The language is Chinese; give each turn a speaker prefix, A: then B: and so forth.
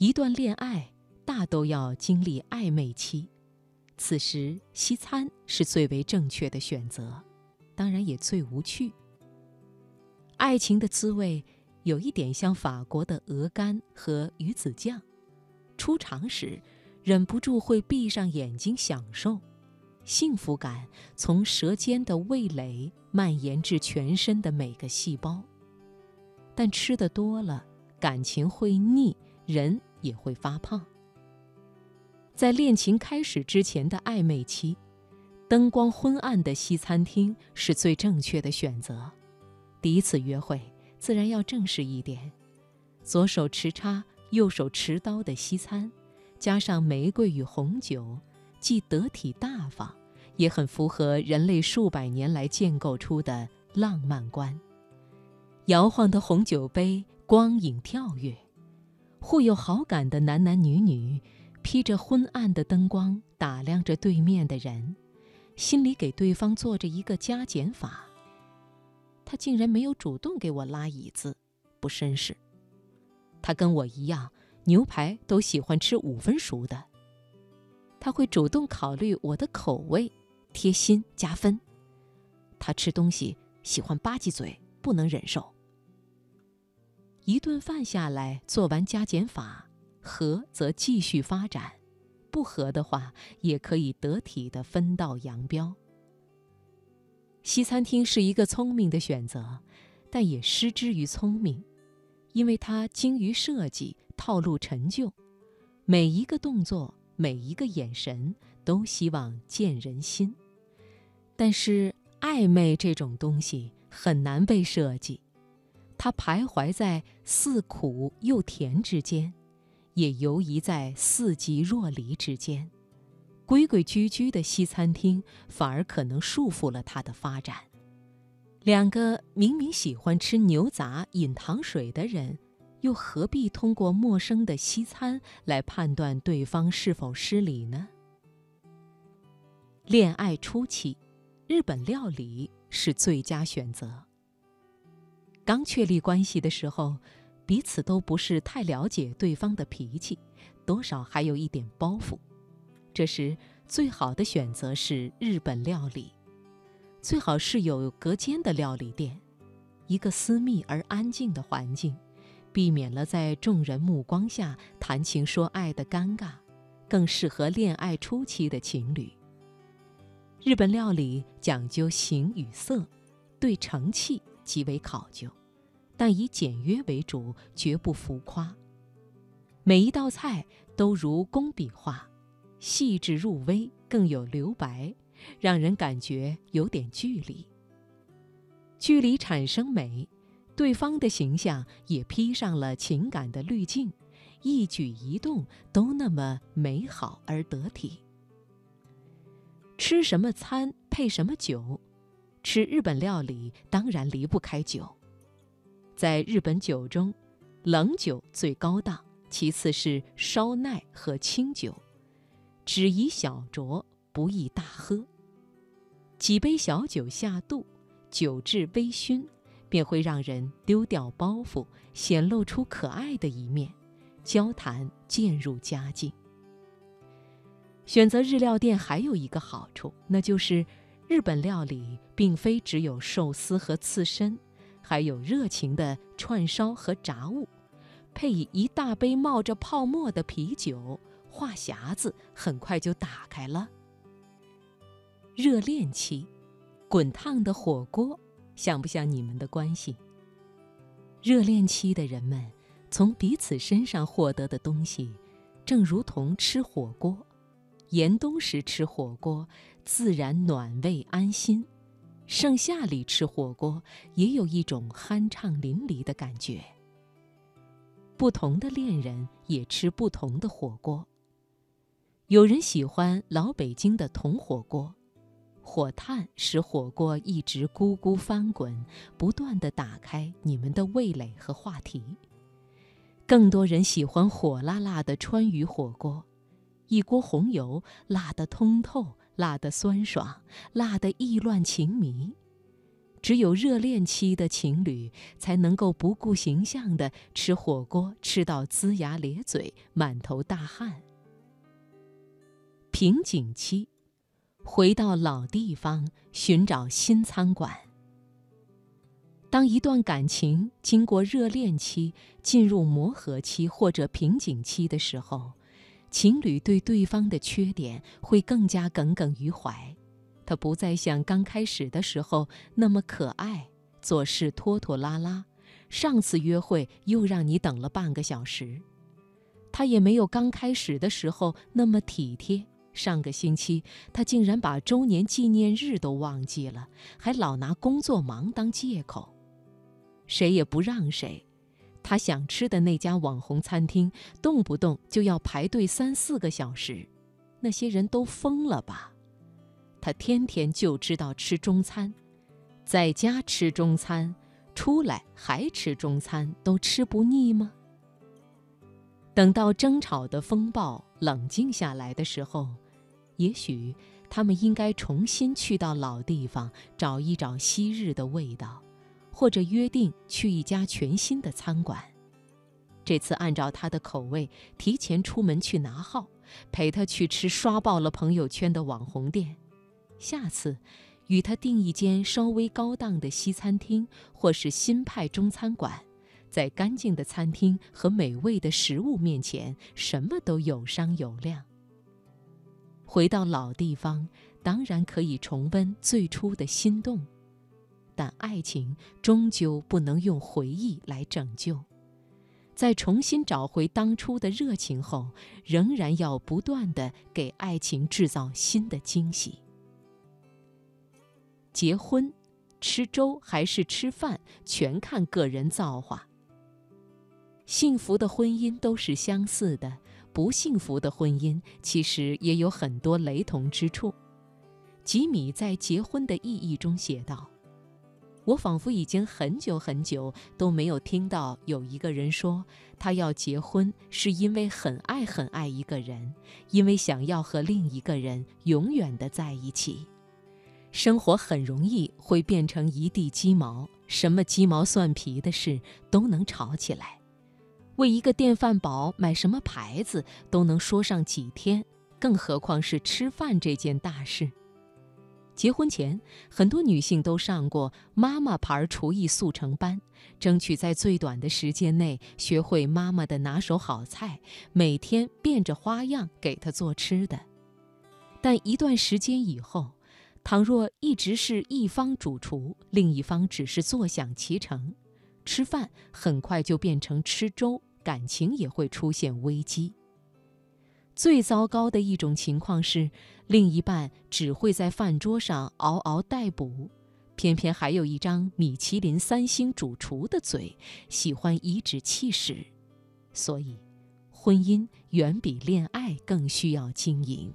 A: 一段恋爱大都要经历暧昧期，此时西餐是最为正确的选择，当然也最无趣。爱情的滋味有一点像法国的鹅肝和鱼子酱，初尝时忍不住会闭上眼睛享受，幸福感从舌尖的味蕾蔓延至全身的每个细胞。但吃的多了，感情会腻，人也会发胖。在恋情开始之前的暧昧期，灯光昏暗的西餐厅是最正确的选择。第一次约会自然要正式一点，左手持叉，右手持刀的西餐，加上玫瑰与红酒，既得体大方，也很符合人类数百年来建构出的浪漫观。摇晃的红酒杯，光影跳跃，互有好感的男男女女，披着昏暗的灯光，打量着对面的人，心里给对方做着一个加减法。他竟然没有主动给我拉椅子，不绅士。他跟我一样，牛排都喜欢吃五分熟的。他会主动考虑我的口味，贴心加分。他吃东西喜欢吧唧嘴，不能忍受。一顿饭下来，做完加减法，合则继续发展，不合的话也可以得体的分道扬镳。西餐厅是一个聪明的选择，但也失之于聪明，因为它精于设计，套路陈旧，每一个动作，每一个眼神，都希望见人心。但是暧昧这种东西很难被设计，他徘徊在似苦又甜之间，也游移在似即若离之间。规规矩矩的西餐厅反而可能束缚了他的发展。两个明明喜欢吃牛杂、饮糖水的人，又何必通过陌生的西餐来判断对方是否失礼呢？恋爱初期，日本料理是最佳选择。刚确立关系的时候，彼此都不是太了解对方的脾气，多少还有一点包袱。这时，最好的选择是日本料理，最好是有隔间的料理店，一个私密而安静的环境，避免了在众人目光下谈情说爱的尴尬，更适合恋爱初期的情侣。日本料理讲究形与色，对成器极为考究，但以简约为主，绝不浮夸。每一道菜都如工笔画。细致入微，更有留白，让人感觉有点距离。距离产生美，对方的形象也披上了情感的滤镜，一举一动都那么美好而得体。吃什么餐配什么酒，吃日本料理当然离不开酒。在日本酒中，冷酒最高档，其次是烧奈和清酒。只宜小酌，不宜大喝。几杯小酒下肚，酒至微醺，便会让人丢掉包袱，显露出可爱的一面，交谈渐入佳境。选择日料店还有一个好处，那就是日本料理并非只有寿司和刺身，还有热情的串烧和炸物，配以一大杯冒着泡沫的啤酒。话匣子很快就打开了。热恋期，滚烫的火锅像不像你们的关系？热恋期的人们从彼此身上获得的东西，正如同吃火锅。严冬时吃火锅，自然暖胃安心；盛夏里吃火锅，也有一种酣畅淋漓的感觉。不同的恋人也吃不同的火锅。有人喜欢老北京的铜火锅，火炭使火锅一直咕咕翻滚，不断的打开你们的味蕾和话题。更多人喜欢火辣辣的川渝火锅，一锅红油，辣得通透，辣得酸爽，辣得意乱情迷。只有热恋期的情侣才能够不顾形象的吃火锅，吃到龇牙咧嘴、满头大汗。瓶颈期，回到老地方寻找新餐馆。当一段感情经过热恋期，进入磨合期或者瓶颈期的时候，情侣对对方的缺点会更加耿耿于怀。他不再像刚开始的时候那么可爱，做事拖拖拉拉。上次约会又让你等了半个小时。他也没有刚开始的时候那么体贴。上个星期他竟然把周年纪念日都忘记了，还老拿工作忙当借口。谁也不让谁。他想吃的那家网红餐厅，动不动就要排队三四个小时。那些人都疯了吧？他天天就知道吃中餐，在家吃中餐，出来还吃中餐，都吃不腻吗？等到争吵的风暴冷静下来的时候，也许他们应该重新去到老地方，找一找昔日的味道，或者约定去一家全新的餐馆。这次按照他的口味，提前出门去拿号，陪他去吃刷爆了朋友圈的网红店。下次，与他订一间稍微高档的西餐厅，或是新派中餐馆，在干净的餐厅和美味的食物面前，什么都有商有量。回到老地方，当然可以重温最初的心动，但爱情终究不能用回忆来拯救。在重新找回当初的热情后，仍然要不断的给爱情制造新的惊喜。结婚，吃粥还是吃饭，全看个人造化。幸福的婚姻都是相似的，不幸福的婚姻其实也有很多雷同之处。吉米在《结婚的意义》中写道：“我仿佛已经很久很久都没有听到有一个人说，他要结婚是因为很爱很爱一个人，因为想要和另一个人永远的在一起。”生活很容易会变成一地鸡毛，什么鸡毛蒜皮的事都能吵起来。为一个电饭煲买什么牌子都能说上几天，更何况是吃饭这件大事。结婚前，很多女性都上过妈妈牌厨艺速成班，争取在最短的时间内学会妈妈的拿手好菜，每天变着花样给她做吃的。但一段时间以后，倘若一直是一方主厨，另一方只是坐享其成，吃饭很快就变成吃粥，感情也会出现危机。最糟糕的一种情况是，另一半只会在饭桌上嗷嗷待哺，偏偏还有一张米其林三星主厨的嘴，喜欢颐指气使。所以，婚姻远比恋爱更需要经营。